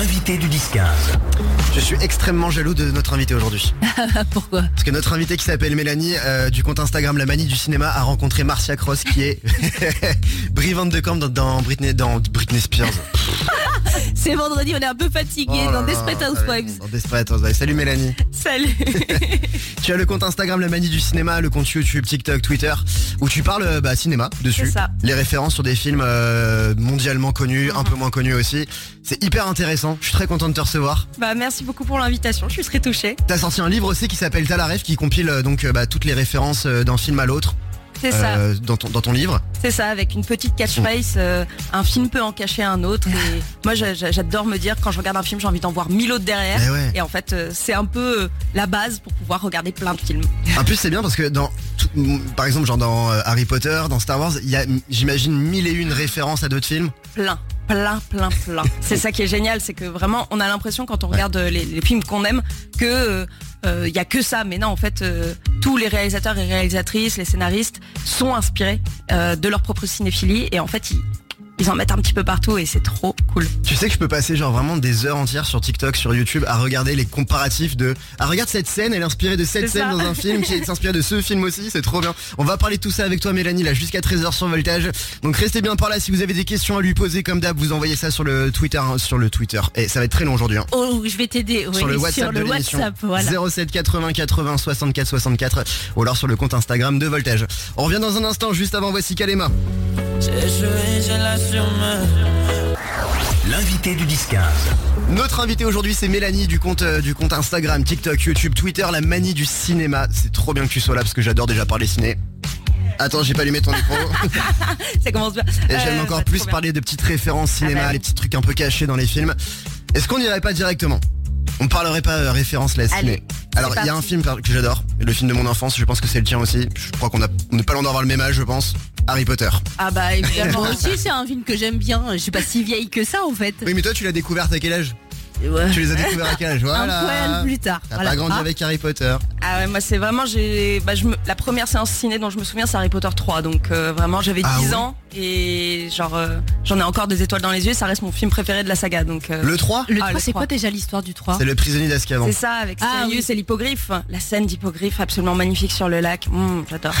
L'invité du 10-15. Je suis extrêmement jaloux de notre invité aujourd'hui. Pourquoi? Parce que notre invité qui s'appelle Mélanie, euh, du compte Instagram La Manie du Cinéma, a rencontré Marcia Cross qui est brivante de camp dans, dans Britney, dans Britney Spears. C'est vendredi, on est un peu fatigué Oh dans Desperate Housewives. Dans Desperate Housewives. Salut Mélanie. Salut Tu as le compte Instagram La Manie du Cinéma, le compte YouTube, TikTok, Twitter, où tu parles euh, bah, cinéma dessus. Ça. Les références sur des films euh, mondialement connus, un peu moins connus aussi. C'est hyper intéressant. Je suis très content de te recevoir. Bah merci beaucoup pour l'invitation, je suis très touchée. T'as sorti un livre aussi qui s'appelle Talaref qui compile euh, donc bah, toutes les références d'un film à l'autre C'est ça, euh, dans, ton, dans ton livre. c'est ça, avec une petite catchphrase, euh, un film peut en cacher un autre. Et moi j'a- j'a- j'adore me dire quand je regarde un film j'ai envie d'en voir mille autres derrière. Eh ouais. Et en fait euh, c'est un peu euh, la base pour pouvoir regarder plein de films. En plus c'est bien parce que dans tout- par exemple genre dans euh, Harry Potter, dans Star Wars, il y a j'imagine mille et une références à d'autres films. Plein, plein, plein, plein. c'est ça qui est génial, c'est que vraiment on a l'impression quand on regarde euh, les, les films qu'on aime que euh, euh, il y a que ça. Mais non, en fait, euh, tous les réalisateurs et réalisatrices, les scénaristes sont inspirés euh, de leur propre cinéphilie et en fait ils, ils en mettent un petit peu partout et c'est trop cool. Tu sais que je peux passer genre vraiment des heures entières sur TikTok, sur YouTube à regarder les comparatifs de ah regarde cette scène, elle est inspirée de cette scène ça. dans un film qui est inspiré de ce film aussi, c'est trop bien. On va parler de tout ça avec toi Mélanie là jusqu'à 13h sur Voltage. Donc restez bien par là si vous avez des questions à lui poser comme d'hab, vous envoyez ça sur le Twitter hein, sur le Twitter. Et ça va être très long aujourd'hui hein. Oh, je vais t'aider. sur le WhatsApp de l'émission. WhatsApp, voilà. 07 80 80 64 64 ou alors sur le compte Instagram de Voltage. On revient dans un instant juste avant voici Kalema. L'invité du 10-15. Notre invité aujourd'hui c'est Mélanie du compte euh, du compte Instagram, TikTok, YouTube, Twitter, la manie du cinéma. C'est trop bien que tu sois là parce que j'adore déjà parler ciné. Attends, j'ai pas allumé ton micro. Ça commence bien. Et j'aime Euh, encore bah, plus trop bien. parler de petites références cinéma, Ah bah oui. les petits trucs un peu cachés dans les films. Est-ce qu'on n'irait pas directement? On parlerait pas euh, référence là ciné. Allez, Alors il y a un film que j'adore, le film de mon enfance, je pense que c'est le tien aussi. Je crois qu'on n'est pas loin d'avoir le même âge, je pense. Harry Potter. Ah bah évidemment. Aussi, c'est un film que j'aime bien. Je suis pas si vieille que ça, en fait. Oui, mais toi tu l'as découvert à quel âge? Ouais. Tu les as découverts à quel âge Un Voilà. poil plus tard. T'as Voilà. pas grandi Ah. avec Harry Potter. Ah ouais, moi c'est vraiment j'ai bah, je me... la première séance ciné dont je me souviens c'est Harry Potter 3 donc euh, vraiment j'avais 10 Ah ouais ans et genre euh, j'en ai encore des étoiles dans les yeux ça reste mon film préféré de la saga donc euh, Le 3 Le Ah, 3, le c'est 3. quoi déjà l'histoire du 3 C'est le prisonnier d'Azkaban. c'est ça avec Ah Sirius oui. et l'hippogriffe la scène d'hippogriffe absolument magnifique sur le lac Mmh, j'adore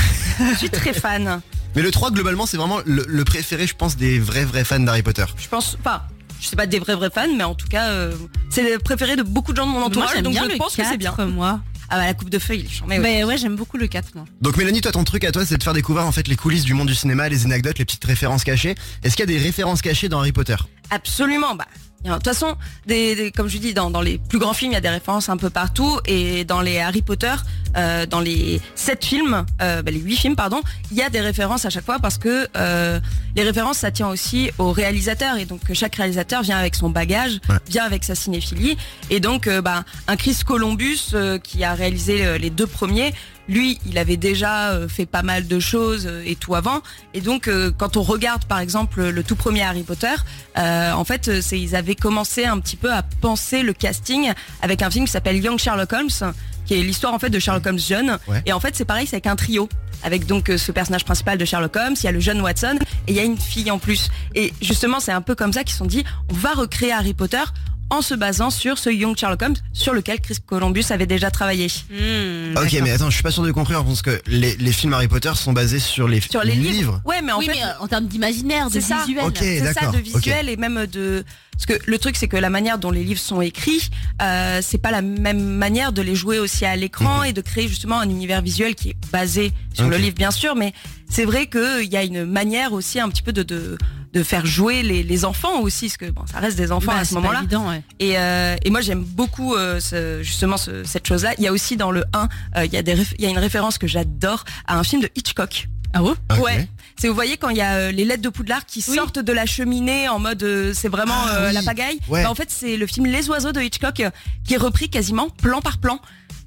je suis très fan Mais le 3 globalement c'est vraiment le, le préféré je pense des vrais vrais fans d'Harry Potter. je pense pas je sais pas des vrais vrais fans mais en tout cas euh, c'est le préféré de beaucoup de gens de mon Moi, entourage j'aime donc bien je le pense 4, que c'est bien moi. ah bah la coupe de feu il est charmé ouais. Mais ouais, j'aime beaucoup le 4, moi. Donc Mélanie toi ton truc à toi c'est de faire découvrir en fait les coulisses du monde du cinéma, les anecdotes, les petites références cachées. Est-ce qu'il y a des références cachées dans Harry Potter? Absolument. Bah, de toute façon, des, des- comme je dis, dans, dans les plus grands films, il y a des références un peu partout. Et dans les Harry Potter, euh, dans les sept films, euh, bah, les huit films, pardon, il y a des références à chaque fois parce que euh, les références, ça tient aussi au réalisateur. Et donc, chaque réalisateur vient avec son bagage, Ouais. vient avec sa cinéphilie. Et donc, bah, un Chris Columbus qui a réalisé les deux premiers, lui, il avait déjà euh, fait pas mal de choses euh, et tout avant. Et donc, euh, quand on regarde, par exemple, le tout premier Harry Potter, euh, en fait, c'est ils avaient commencé un petit peu à penser le casting avec un film qui s'appelle Young Sherlock Holmes, qui est l'histoire en fait de Sherlock Holmes jeune. Ouais. Et en fait, c'est pareil, c'est avec un trio. Avec donc ce personnage principal de Sherlock Holmes, il y a le jeune Watson et il y a une fille en plus. Et justement, c'est un peu comme ça qu'ils se sont dit, on va recréer Harry Potter en se basant sur ce Young Sherlock Holmes sur lequel Chris Columbus avait déjà travaillé. Hmm, Ok mais attends je suis pas sûr de conclure parce que les, les films Harry Potter sont basés sur les, Sur les livres. Ouais, mais en oui, fait, mais euh, en termes d'imaginaire, de C'est ça. visuel. Ok. c'est ça d'accord, de visuel et même de parce que le truc c'est que la manière dont les livres sont écrits euh, c'est pas la même manière de les jouer aussi à l'écran et de créer justement un univers visuel qui est basé sur le livre bien sûr mais c'est vrai qu'il y a une manière aussi un petit peu de de, de faire jouer les, les enfants aussi parce que bon ça reste des enfants Bah, à ce moment-là évident, ouais. et, euh, et moi j'aime beaucoup euh, ce- justement ce- cette chose-là. Il y a aussi dans le 1, euh, il y a des il y a une référence que j'adore à un film de Hitchcock. Ah ouais Ok. Ouais. C'est vous voyez quand il y a euh, les lettres de Poudlard qui Oui. sortent de la cheminée en mode euh, c'est vraiment Ah euh, oui. la pagaille. Ouais. Bah, en fait c'est le film Les oiseaux de Hitchcock euh, qui est repris quasiment plan par plan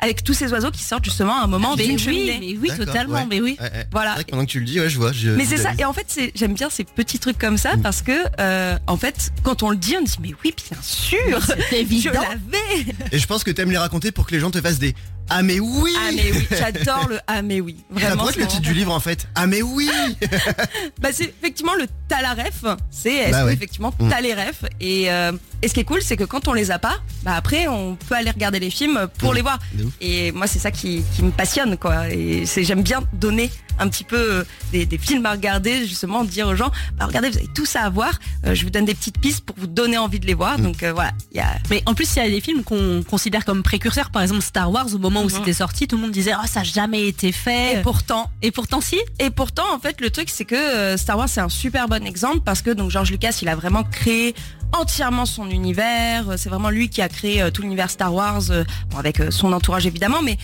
avec tous ces oiseaux qui sortent justement à un moment Mais d'une oui, cheminée. mais oui, D'accord, totalement, ouais. mais oui. Ouais, ouais. Voilà. C'est vrai que pendant que tu le dis, ouais, je vois. je- Mais c'est ça, et en fait, c'est- j'aime bien ces petits trucs comme ça Mm. parce que, euh, en fait, quand on le dit, on dit, mais oui, bien sûr, C'est je évident. l'avais. Et je pense que t'aimes les raconter pour que les gens te fassent des Ah mais oui Ah mais oui, j'adore le ah mais oui, vraiment. c'est le titre du livre en fait. Ah mais oui Bah c'est effectivement le t'as la ref, c'est est-ce Bah que effectivement Mm. t'as les refs et, euh, et ce qui est cool c'est que quand on les a pas, bah après on peut aller regarder les films pour Mm. les voir. Et moi c'est ça qui, qui me passionne quoi. Et j'aime bien donner un petit peu euh, des, des films à regarder justement dire aux gens bah regardez vous avez tout ça à voir. Euh, je vous donne des petites pistes pour vous donner envie de les voir. Mm. Donc euh, voilà, il y a Mais en plus, il y a des films qu'on considère comme précurseurs. Par exemple, Star Wars, au moment où Mhm. c'était sorti, tout le monde disait Oh, ça n'a jamais été fait. et pourtant Et pourtant, si? Et pourtant, en fait, le truc, c'est que Star Wars, c'est un super bon exemple parce que donc George Lucas, il a vraiment créé entièrement son univers. C'est vraiment lui qui a créé tout l'univers Star Wars, bon, avec son entourage évidemment, mais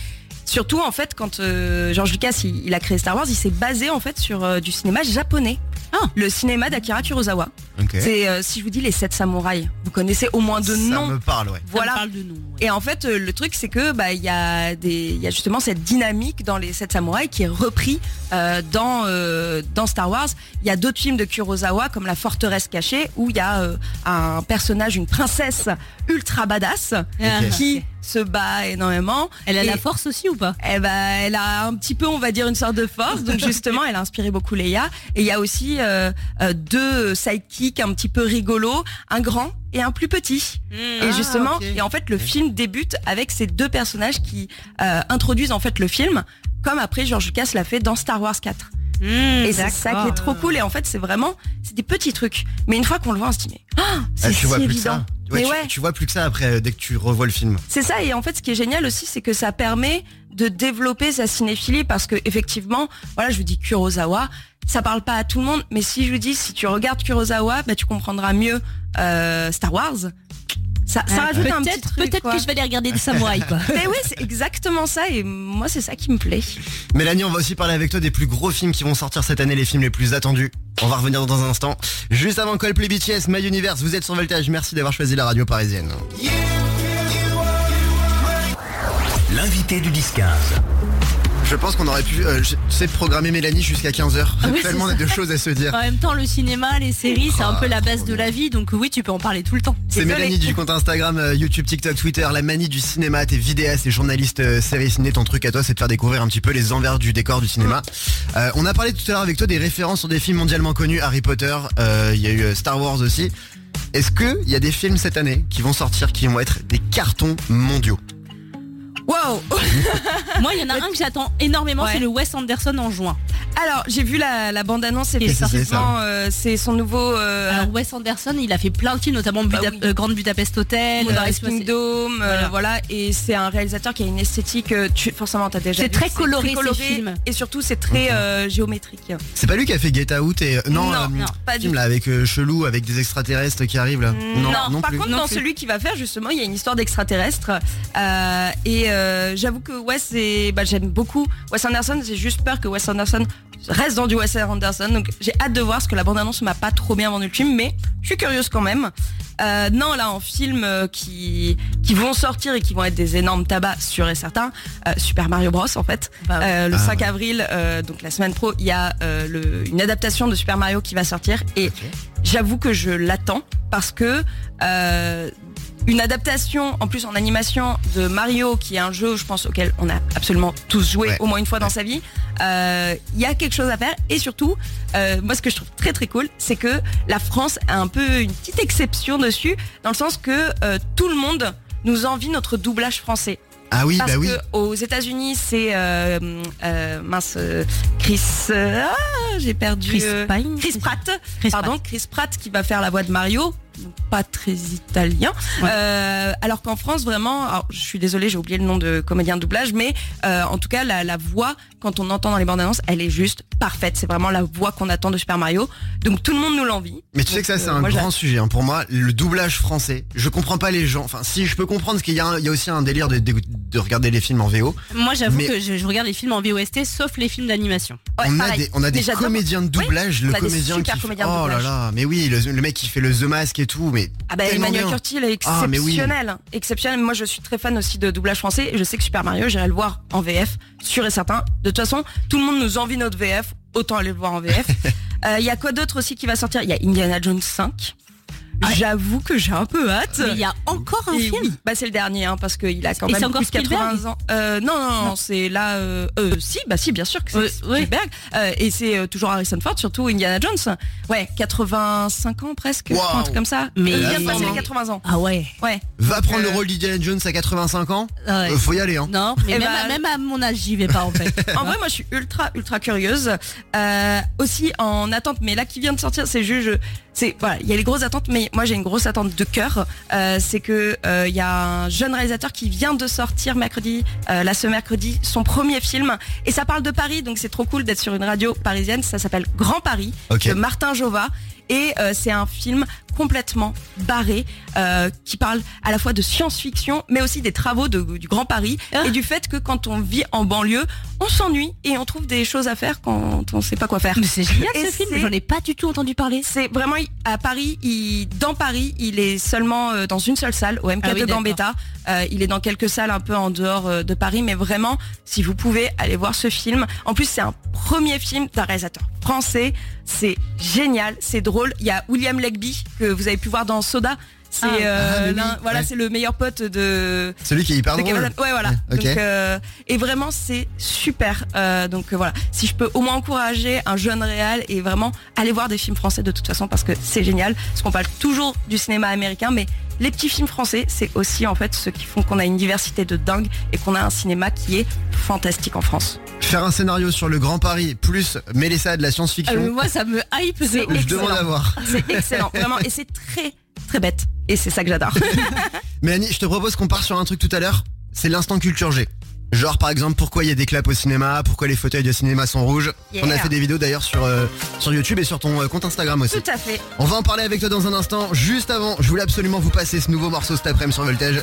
surtout en fait, quand euh, George Lucas il, il a créé Star Wars, il s'est basé en fait sur euh, du cinéma japonais. Ah. Le cinéma d'Akira Kurosawa. Ok. C'est euh, si je vous dis les sept samouraïs, vous connaissez au moins de Ça noms. me parle, ouais. Ça Voilà. me parle de nous. ouais. Et en fait, euh, le truc, c'est que bah il y a des, il y a justement cette dynamique dans les sept samouraïs qui est repris euh, dans euh, dans Star Wars. Il y a d'autres films de Kurosawa comme La Forteresse cachée où il y a euh, un personnage, une princesse ultra badass qui se bat énormément. Elle a Et- la force aussi ou pas? Eh ben, elle a un petit peu, on va dire, une sorte de force. Donc justement, elle a inspiré beaucoup Leia. Et il y a aussi euh, euh, deux sidekicks un petit peu rigolos, un grand et un plus petit. Et Ah, justement, ok. et en fait, le film débute avec ces deux personnages qui euh, introduisent en fait le film, comme après George Lucas l'a fait dans Star Wars 4. Et c'est ça qui est trop cool. Et en fait, c'est vraiment, c'est des petits trucs. Mais une fois qu'on le voit, on se dit mais ah, Ah, c'est tu si vois plus que évident. ça. Ouais, Mais tu, ouais. tu vois plus que ça après euh, dès que tu revois le film. C'est ça, et en fait, ce qui est génial aussi, c'est que ça permet de développer sa cinéphilie parce que effectivement, voilà, je vous dis Kurosawa, ça parle pas à tout le monde, mais si je vous dis, si tu regardes Kurosawa, bah, tu comprendras mieux euh, Star Wars. Ça, ça Ouais, rajoute un petit Peut-être truc. peut-être quoi. que je vais aller regarder des samouraïs, quoi. Mais oui, c'est exactement ça, et moi, c'est ça qui me plaît. Mélanie, on va aussi parler avec toi des plus gros films qui vont sortir cette année, les films les plus attendus. On va revenir dans un instant. Juste avant Coldplay BTS, My Universe, vous êtes sur Voltage. Merci d'avoir choisi la radio parisienne. L'invité du 10-15. Je pense qu'on aurait pu, euh, je- tu sais, programmer Mélanie jusqu'à 15h. Ah Tellement de choses à se dire. En même temps, le cinéma, les séries, c'est un peu la base de la vie, donc oui, tu peux en parler tout le temps. C'est. Mélanie du compte Instagram, euh, YouTube, TikTok, Twitter, la manie du cinéma, t'es vidéaste et journaliste euh, série ciné. Ton truc à toi, c'est de faire découvrir un petit peu les envers du décor du cinéma. Euh, on a parlé tout à l'heure avec toi des références sur des films mondialement connus, Harry Potter, euh, il y a eu Star Wars aussi. Est-ce que il y a des films cette année qui vont sortir, qui vont être des cartons mondiaux? Wow Moi, il y en a un que j'attends énormément, Ouais. c'est le Wes Anderson en juin. Alors, j'ai vu la, la bande-annonce, effectivement, euh, c'est son nouveau euh, Alors, Wes Anderson, il a fait plein de films, notamment Bah Buda- oui. euh, Grande Budapest Hotel. Moonrise euh, euh, Voilà. voilà. et c'est un réalisateur qui a une esthétique, euh, tu, forcément, t'as déjà C'est vu, très coloré, ces films. et surtout c'est très euh, géométrique. C'est pas lui qui a fait Get Out et non, Non, euh, non, pas du film là avec euh, chelou avec des extraterrestres qui arrivent là. non, par plus. contre, Non dans plus. celui qui va faire, justement, il y a une histoire d'extraterrestre. Euh, et euh, j'avoue que Wes, c'est- bah, j'aime beaucoup Wes Anderson. J'ai juste peur que Wes Anderson reste dans du Wes Anderson. Donc j'ai hâte de voir parce que la bande-annonce m'a pas trop bien vendu le film, mais je suis curieuse quand même. Euh, non, là, en film euh, qui, qui vont sortir et qui vont être des énormes tabacs, sûr et certain, euh, Super Mario Bros, en fait. Bah. Euh, le Ah 5 avril, euh, donc la semaine pro, il y a euh, le- une adaptation de Super Mario qui va sortir. Et j'avoue que je l'attends parce que euh, une adaptation en plus en animation de Mario qui est un jeu je pense auquel on a absolument tous joué Ouais. au moins une fois dans sa vie euh, il y a quelque chose à faire et surtout euh, moi ce que je trouve très très cool c'est que la France a un peu une petite exception dessus dans le sens que euh, tout le monde nous envie notre doublage français Ah oui, parce bah oui. que aux États-Unis c'est euh, euh, mince euh, Chris euh, ah, j'ai perdu Chris euh, Pine. Chris Pratt Chris pardon, Chris Pratt qui va faire la voix de Mario, pas très italien. Ouais. Euh, alors qu'en France, vraiment, alors, je suis désolée, j'ai oublié le nom de comédien de doublage, mais euh, en tout cas, la, la voix, quand on entend dans les bandes annonces, elle est juste parfaite. C'est vraiment la voix qu'on attend de Super Mario. Donc tout le monde nous l'envie. Mais tu sais que ça, c'est euh, un moi, grand sujet. hein. Pour moi, le doublage français, je comprends pas les gens. Enfin, si je peux comprendre, parce qu'il y, a un- il y a aussi un délire de, de, de regarder les films en VO. Moi, j'avoue Mais- que je, je regarde les films en VOST, sauf les films d'animation. Ouais, on, a des, on a des Mais j'adore- comédiens de doublage, le comédien qui. comédiens de oh là là, mais oui, le, le mec qui fait le The Mask et tout, mais Ah bah Emmanuel bien. Curti, il est Ah, mais oui. exceptionnel. Exceptionnel. Moi, je suis très fan aussi de doublage français. Et je sais que Super Mario, j'irai le voir en VF, sûr et certain. De toute façon, tout le monde nous envie notre VF. Autant aller le voir en VF. Euh, Il y a quoi d'autre aussi qui va sortir? Il y a Indiana Jones 5. J'avoue que j'ai un peu hâte. Mais il y a encore un Et film oui, bah c'est le dernier hein, parce qu'il a quand Et c'est même encore plus de 80 Spielberg ans. Euh, non, non, non, c'est là. Euh, euh, si, bah si, bien sûr que c'est Ouais, ouais. Spielberg. Euh, et c'est euh, toujours Harrison Ford, surtout Indiana Jones. Ouais, 85 ans presque, Wow. un truc comme ça. Mais- il vient de passer les hein. 80 ans. Ah ouais. Ouais. Va Donc, prendre le euh, rôle d'Indiana Jones à 85 ans. Ah ouais. Euh, faut y aller, hein. Non, mais Eh même, bah- à, même à mon âge, j'y vais pas en fait. En vrai, moi, je suis ultra, ultra curieuse. Euh, aussi en attente, mais là, qui vient de sortir, c'est juste, je- c'est voilà, il y a les grosses attentes, mais moi, j'ai une grosse attente de cœur. Euh, c'est que euh, il y a un jeune réalisateur qui vient de sortir mercredi, euh, là ce mercredi, son premier film, et ça parle de Paris, donc c'est trop cool d'être sur une radio parisienne. Ça s'appelle Grand Paris de Martin Jova. Et euh, c'est un film complètement barré euh, qui parle à la fois de science-fiction mais aussi des travaux de- du Grand Paris Ah. et du fait que quand on vit en banlieue, on s'ennuie et on trouve des choses à faire quand on sait pas quoi faire. Mais c'est génial Et ce film, j'en ai pas du tout entendu parler. C'est vraiment à Paris, il, dans Paris, il est seulement euh, dans une seule salle, au MK Ah oui, de. Gambetta. Euh, il est dans quelques salles un peu en dehors euh, de Paris, mais vraiment, si vous pouvez aller voir ce film. En plus, c'est un premier film d'un réalisateur français. C'est génial, c'est drôle. Il y a William Legby que vous avez pu voir dans Soda. C'est Ah. euh, Ah, mais oui, l'un- voilà, ouais. c'est le meilleur pote de Celui qui est hyper drôle. Ouais, voilà. Ouais, ok. Donc, euh, et vraiment, c'est super. Euh, donc voilà, si je peux au moins encourager un jeune réal et vraiment aller voir des films français de toute façon parce que c'est génial. Parce qu'on parle toujours du cinéma américain, mais les petits films français, c'est aussi en fait ce qui font qu'on a une diversité de dingue et qu'on a un cinéma qui est fantastique en France. Faire un scénario sur le Grand Paris plus mêler ça à de la science-fiction. mais moi, ça me hype. C'est ouf. je demande excellent. à voir. C'est excellent, vraiment. Et c'est très très bête. Et c'est ça que j'adore. Mélanie, je te propose qu'on parte sur un truc tout à l'heure. C'est l'instant culture G. Genre par exemple pourquoi il y a des claps au cinéma, pourquoi les fauteuils de cinéma sont rouges. Yeah. On a fait des vidéos d'ailleurs sur euh, sur YouTube et sur ton euh, compte Instagram aussi. Tout à fait. On va en parler avec toi dans un instant. Juste avant, je voulais absolument vous passer ce nouveau morceau cet après-midi sur Voltage.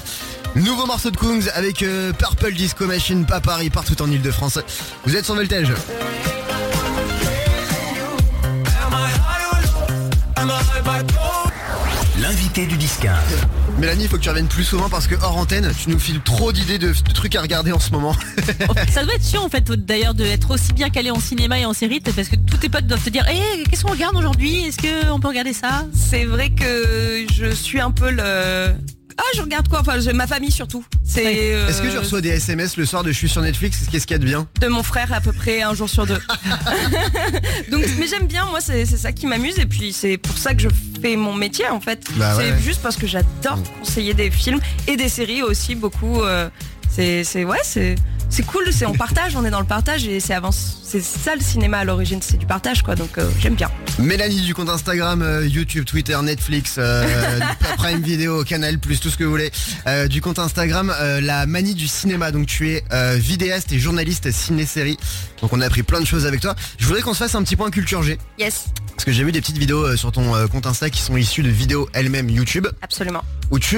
Nouveau morceau de Kungs avec euh, Purple Disco Machine, pas Paris, partout en Ile-de-France. Vous êtes sur Voltage. L'invité du 10-15. Mélanie, il faut que tu reviennes plus souvent parce que hors antenne, tu nous files trop d'idées de, de trucs à regarder en ce moment. Ça doit être chiant en fait d'ailleurs d'être aussi bien calé en cinéma et en série parce que tous tes potes doivent te dire Eh qu'est-ce qu'on regarde aujourd'hui? Est-ce qu'on peut regarder ça? C'est vrai que je suis un peu le. Ah, je regarde quoi? Enfin, je- ma famille surtout. C'est. euh, Est-ce que tu reçois des SMS le soir de je suis sur Netflix? Qu'est-ce qu'il y a de bien? De mon frère à peu près un jour sur deux. Donc, mais j'aime bien, moi, c'est c'est ça qui m'amuse et puis c'est pour ça que je mon métier en fait. Bah c'est ouais. juste parce que j'adore conseiller des films et des séries aussi beaucoup. euh, c'est c'est ouais, c'est c'est cool. C'est on partage, on est dans le partage et c'est avance. C'est ça le cinéma à l'origine, c'est du partage quoi. Donc euh, j'aime bien. Mélanie du compte Instagram, euh, YouTube, Twitter, Netflix, euh, Prime Vidéo, Canal, plus tout ce que vous voulez. Du compte Instagram, la manie du cinéma. Donc tu es vidéaste et journaliste ciné-série. Donc on a appris plein de choses avec toi. Je voudrais qu'on se fasse un petit point culture G. Yes, Parce que j'ai vu des petites vidéos sur ton compte Insta qui sont issues de vidéos elles-mêmes YouTube. absolument. Où tu,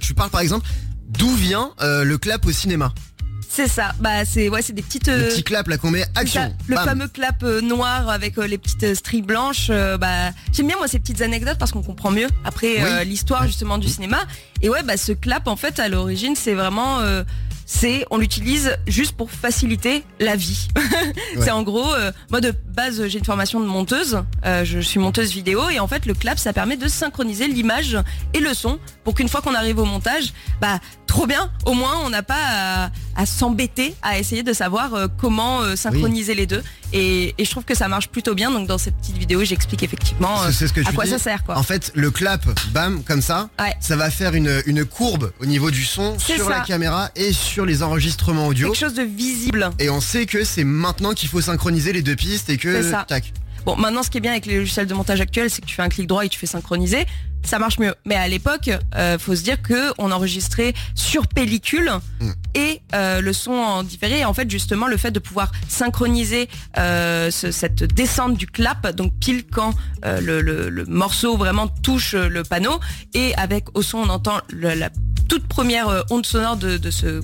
tu parles par exemple d'où vient le clap au cinéma? C'est ça. Bah c'est ouais, c'est des petites. Le euh, petit clap là qu'on met action. ça, le Bam. fameux clap euh, noir avec euh, les petites stries blanches. euh, bah, j'aime bien moi ces petites anecdotes parce qu'on comprend mieux après euh, l'histoire justement du cinéma. Et ouais, bah ce clap en fait à l'origine c'est vraiment euh, c'est on l'utilise juste pour faciliter la vie. C'est en gros, euh, moi de base j'ai une formation de monteuse, euh, je suis monteuse vidéo et en fait le clap ça permet de synchroniser l'image et le son pour qu'une fois qu'on arrive au montage, bah trop bien, au moins on n'a pas à, à s'embêter à essayer de savoir euh, comment euh, synchroniser les deux et, et je trouve que ça marche plutôt bien donc dans cette petite vidéo j'explique effectivement euh, C'est- c'est ce que à quoi dis. ça sert quoi. En fait, le clap, bam, comme ça, Ouais. ça va faire une, une courbe au niveau du son sur ça. la caméra et sur les enregistrements audio. Quelque chose de visible. Et on sait que c'est maintenant qu'il faut synchroniser les deux pistes et que C'est ça. tac. Bon, maintenant, ce qui est bien avec les logiciels de montage actuels, c'est que tu fais un clic droit et tu fais synchroniser. Ça marche mieux. Mais à l'époque, euh, faut se dire que on enregistrait sur pellicule Mm. et euh, le son en différé. Et en fait, justement, le fait de pouvoir synchroniser euh, ce- cette descente du clap, donc pile quand euh, le, le- le morceau vraiment touche le panneau, et avec au son, on entend le- la toute première onde sonore de, de ce.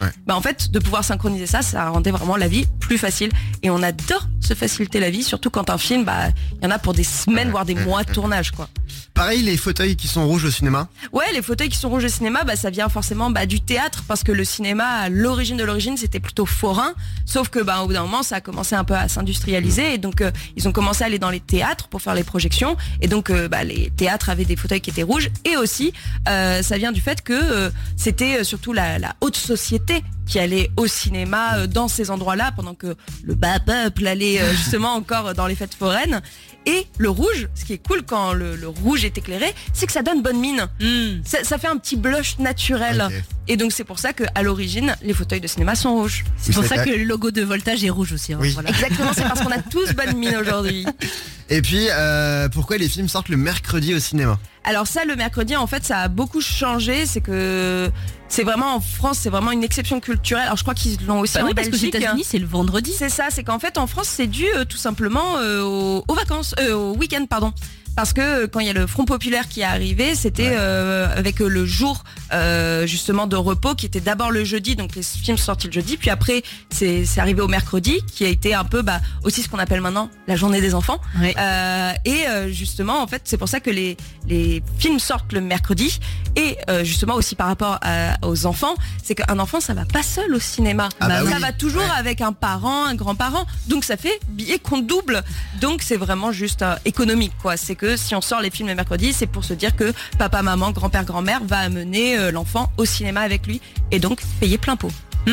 Ouais. Bah en fait, de pouvoir synchroniser ça, ça rendait vraiment la vie plus facile. Et on adore se faciliter la vie, surtout quand un film, bah il y en a pour des semaines voire des mois de tournage quoi. Pareil, les fauteuils qui sont rouges au cinéma. Ouais, les fauteuils qui sont rouges au cinéma, bah, ça vient forcément bah, du théâtre parce que le cinéma, à l'origine de l'origine, c'était plutôt forain. Sauf que, bah, au bout d'un moment, ça a commencé un peu à s'industrialiser et donc euh, ils ont commencé à aller dans les théâtres pour faire les projections. Et donc, euh, bah, les théâtres avaient des fauteuils qui étaient rouges et aussi, euh, ça vient du fait que c'était surtout la, la haute société qui allait au cinéma dans ces endroits-là pendant que le bas peuple allait justement encore dans les fêtes foraines. Et le rouge, ce qui est cool quand le, le rouge est éclairé, c'est que ça donne bonne mine. Hmm. Ça, ça fait un petit blush naturel. Et donc c'est pour ça que à l'origine, les fauteuils de cinéma sont rouges. C'est pour ça que le logo de Voltage est rouge aussi. hein, Oui. voilà. Exactement, c'est parce qu'on a tous bonne mine aujourd'hui. Et puis, euh, pourquoi les films sortent le mercredi au cinéma Alors ça, le mercredi, en fait, ça a beaucoup changé. C'est que c'est vraiment en France, c'est vraiment une exception culturelle. Alors je crois qu'ils l'ont aussi Bah en oui, parce qu'aux Belgique. États-Unis, c'est le vendredi. C'est ça, c'est qu'en fait en France c'est dû euh, tout simplement euh, aux, aux vacances, euh, au week-end pardon. Parce que euh, quand il y a le Front populaire qui est arrivé, c'était Ouais. euh, avec euh, le jour euh, justement de repos qui était d'abord le jeudi, donc les films sont sortis le jeudi, puis après c'est arrivé au mercredi, qui a été un peu bah, aussi ce qu'on appelle maintenant la journée des enfants. Ouais. Euh, et justement, en fait, c'est pour ça que les, les films sortent le mercredi. Et justement aussi par rapport à- aux enfants, c'est qu'un enfant, ça va pas seul au cinéma. Ah bah ça oui. va toujours Ouais. avec un parent, un grand-parent. Donc ça fait billet compte double. Donc c'est vraiment juste économique, quoi. C'est que si on sort les films le mercredi, c'est pour se dire que papa, maman, grand-père, grand-mère va amener euh, l'enfant au cinéma avec lui et donc payer plein pot.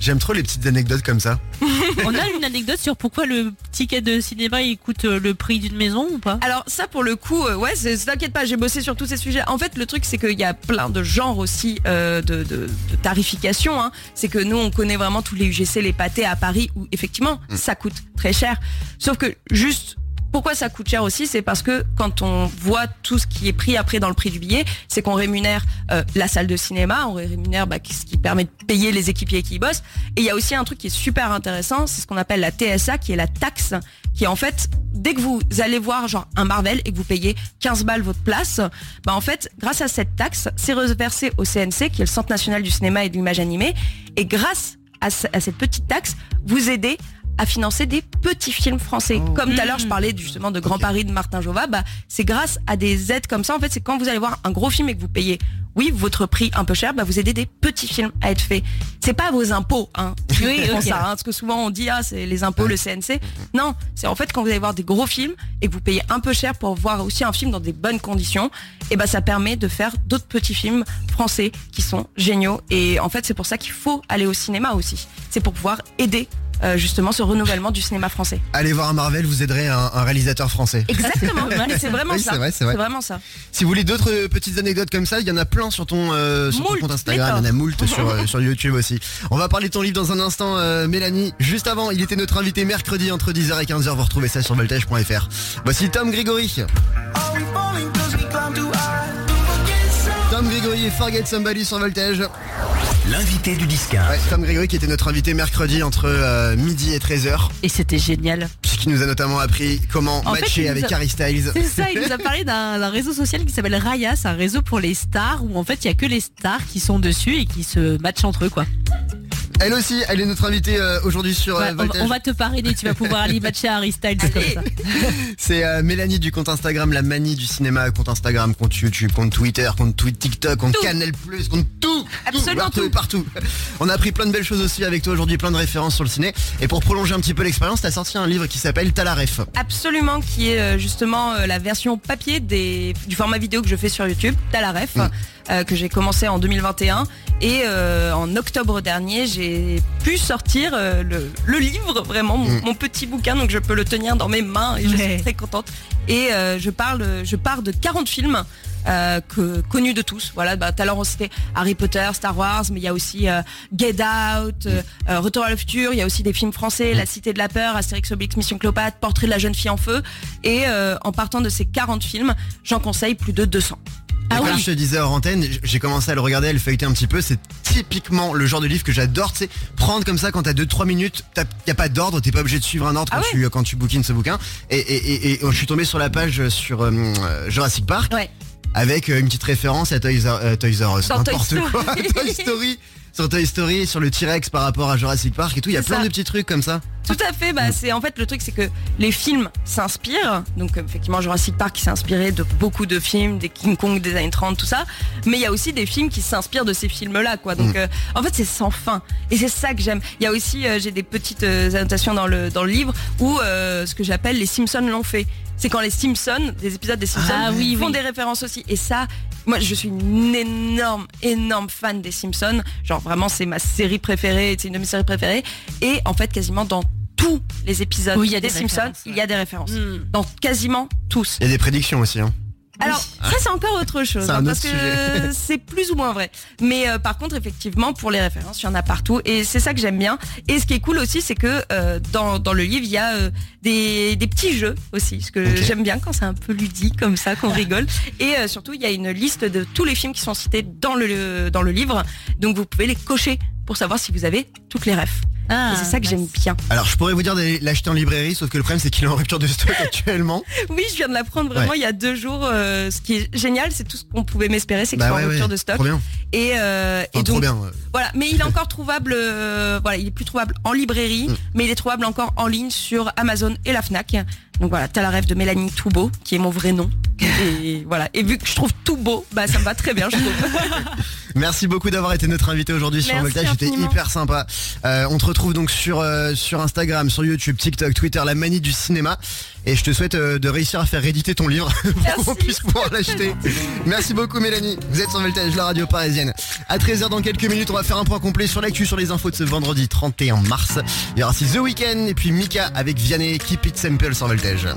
J'aime trop les petites anecdotes comme ça. On a une anecdote sur pourquoi le ticket de cinéma il coûte euh, le prix d'une maison ou pas? Alors ça pour le coup, euh, ouais, c'est- t'inquiète pas, j'ai bossé sur tous ces sujets. En fait, le truc c'est qu'il y a plein de genres aussi euh, de, de- de tarification. hein. C'est que nous on connaît vraiment tous les UGC, les pâtés à Paris où effectivement ça coûte très cher. Sauf que juste pourquoi ça coûte cher aussi, c'est parce que quand on voit tout ce qui est pris après dans le prix du billet, c'est qu'on rémunère euh, la salle de cinéma, on rémunère bah, ce qui permet de payer les équipiers qui y bossent. Et il y a aussi un truc qui est super intéressant, c'est ce qu'on appelle la TSA, qui est la taxe, qui en fait, dès que vous allez voir genre un Marvel et que vous payez 15 balles votre place, bah en fait, grâce à cette taxe, c'est reversé au CNC, qui est le Centre national du cinéma et de l'image animée. Et grâce à, ce- à cette petite taxe, vous aidez à financer des petits films français. Oh. Comme tout à l'heure, je parlais justement de Grand. Paris de Martin Jova, bah, c'est grâce à des aides comme ça. En fait, c'est quand vous allez voir un gros film et que vous payez, oui, votre prix un peu cher, bah, vous aidez des petits films à être faits. C'est pas vos impôts, hein. Oui, ça, hein, parce que souvent on dit, ah, c'est les impôts, le CNC. Non, c'est en fait quand vous allez voir des gros films et que vous payez un peu cher pour voir aussi un film dans des bonnes conditions, et ben ça permet de faire d'autres petits films français qui sont géniaux. Et en fait, c'est pour ça qu'il faut aller au cinéma aussi. C'est pour pouvoir aider euh, justement ce renouvellement du cinéma français. Allez voir un Marvel, vous aiderez un, un réalisateur français. Exactement. C'est vraiment Oui, ça. c'est vrai, c'est vrai. vraiment ça. Si vous voulez d'autres petites anecdotes comme ça, il y en a plein sur ton, euh, sur ton Moult, compte Instagram, il y en a moult sur, euh, sur YouTube aussi. On va parler de ton livre dans un instant, Mélanie. Juste avant, il était notre invité mercredi entre 10h et 15h. Vous retrouvez ça sur voltage.fr. Voici Tom Grégory. Tom Grégory et Forget Somebody sur Voltage. L'invité du disquaire. Ouais, Tom Grégory qui était notre invité mercredi entre euh, midi et 13h. Et c'était génial. Qui nous a notamment appris comment En matcher avec a- Harry Styles. C'est ça, il nous a parlé d'un d'un réseau social qui s'appelle Raya, c'est un réseau pour les stars où en fait il y a que les stars qui sont dessus et qui se matchent entre eux quoi. Elle aussi, elle est notre invitée euh, aujourd'hui sur Ouais, euh, on, va- Voltage. on va te parrainer, tu vas pouvoir aller matcher Harry Styles comme ça. C'est euh, Mélanie du compte Instagram, la manie du cinéma, compte Instagram, compte YouTube, compte Twitter, compte tweet TikTok, compte Tout. Canal+, compte tout, Absolument tout, tout. partout. On a appris plein de belles choses aussi avec toi aujourd'hui, plein de références sur le ciné. Et pour prolonger un petit peu l'expérience, t'as sorti un livre qui s'appelle T'as la ref. Absolument, qui est justement la version papier des, du format vidéo que je fais sur YouTube, T'as la ref, Mm. Euh, que j'ai commencé en 2021. Et euh, en octobre dernier, j'ai pu sortir euh, le, le livre, vraiment, mon, Mm. mon petit bouquin, donc je peux le tenir dans mes mains et je Ouais. suis très contente. Et euh, je parle, je pars de 40 films. euh, que, connus de tous. Voilà, bah, tout à l'heure on citait Harry Potter, Star Wars, mais il y a aussi euh, Get Out, euh, euh, Retour à le futur, il y a aussi des films français, La Cité de la peur, Astérix Obélix, Mission Cléopâtre, Portrait de la jeune fille en feu. Et euh, en partant de ces 40 films, j'en conseille plus de 200. Ah comme je te disais hors antenne, j'ai commencé à le regarder, à le feuilleter un petit peu. C'est typiquement le genre de livre que j'adore. Tu sais, prendre comme ça quand t'as 2-3 minutes, y a pas d'ordre, t'es pas obligé de suivre un ordre Ah quand, tu, quand tu bookines ce bouquin. Et, et, et, et je suis tombé sur la page sur euh, Jurassic Park. Ouais. avec euh, une petite référence à Toys R, euh, Toys R Us, Dans Toy n'importe quoi, Story. Toy Story, sur Toy Story, sur le T-Rex par rapport à Jurassic Park et tout. Il y a C'est plein ça. de petits trucs comme ça. Tout à fait, bah, c'est en fait le truc c'est que les films s'inspirent, donc effectivement Jurassic Park qui s'est inspiré de beaucoup de films, des King Kong des années 30, tout ça, mais il y a aussi des films qui s'inspirent de ces films-là, quoi. Donc euh, en fait c'est sans fin et c'est ça que j'aime. Il y a aussi euh, j'ai des petites euh, annotations dans le dans le livre où euh, ce que j'appelle les Simpsons l'ont fait. C'est quand les Simpsons, des épisodes des Simpsons Ah oui, font oui. des références aussi. Et ça, moi je suis une énorme, énorme fan des Simpsons. Genre vraiment c'est ma série préférée, c'est une de mes séries préférées. Et en fait quasiment dans tous les épisodes Oui, il y a des des Simpsons, il y a des références. Mm. Dans quasiment tous. Il y a des prédictions aussi. Hein. Alors ça c'est encore autre chose C'est un hein, autre parce que sujet. c'est plus ou moins vrai. Mais euh, par contre effectivement pour les références il y en a partout et c'est ça que j'aime bien. Et ce qui est cool aussi c'est que euh, dans, dans le livre il y a euh, des, des petits jeux aussi. Ce que j'aime bien quand c'est un peu ludique comme ça qu'on rigole. Et euh, surtout il y a une liste de tous les films qui sont cités dans le dans le livre. Donc vous pouvez les cocher pour savoir si vous avez toutes les refs. Ah, et c'est ça que nice. j'aime bien. Alors je pourrais vous dire d'aller l'acheter en librairie, sauf que le problème c'est qu'il est en rupture de stock actuellement. Oui, je viens de l'apprendre vraiment Ouais. il y a deux jours. Euh, ce qui est génial, c'est tout ce qu'on pouvait m'espérer, c'est qu'il Bah soit ouais, en rupture ouais, de stock. Trop bien. Et, euh, Enfin, et trop donc bien. voilà, mais il est encore trouvable. euh, voilà, il est plus trouvable en librairie, Mm. mais il est trouvable encore en ligne sur Amazon et la Fnac. Donc voilà, t'as la rêve de Mélanie Toubeau, qui est mon vrai nom. Et voilà, et vu que je trouve tout beau, bah ça me va très bien, je trouve. Merci beaucoup d'avoir été notre invité aujourd'hui sur Voltage, c'était hyper sympa. Euh, on te retrouve donc sur euh, sur Instagram, sur YouTube, TikTok, Twitter, la manie du cinéma. Et je te souhaite euh, de réussir à faire rééditer ton livre pour qu'on puisse pouvoir l'acheter. Merci beaucoup Mélanie. Vous êtes sur Voltage, la radio parisienne. À 13h dans quelques minutes, on va faire un point complet sur l'actu, sur les infos de ce vendredi 31 mars. Il y aura aussi The Weeknd et puis Mika avec Vianney, Keep It Simple sur Voltage.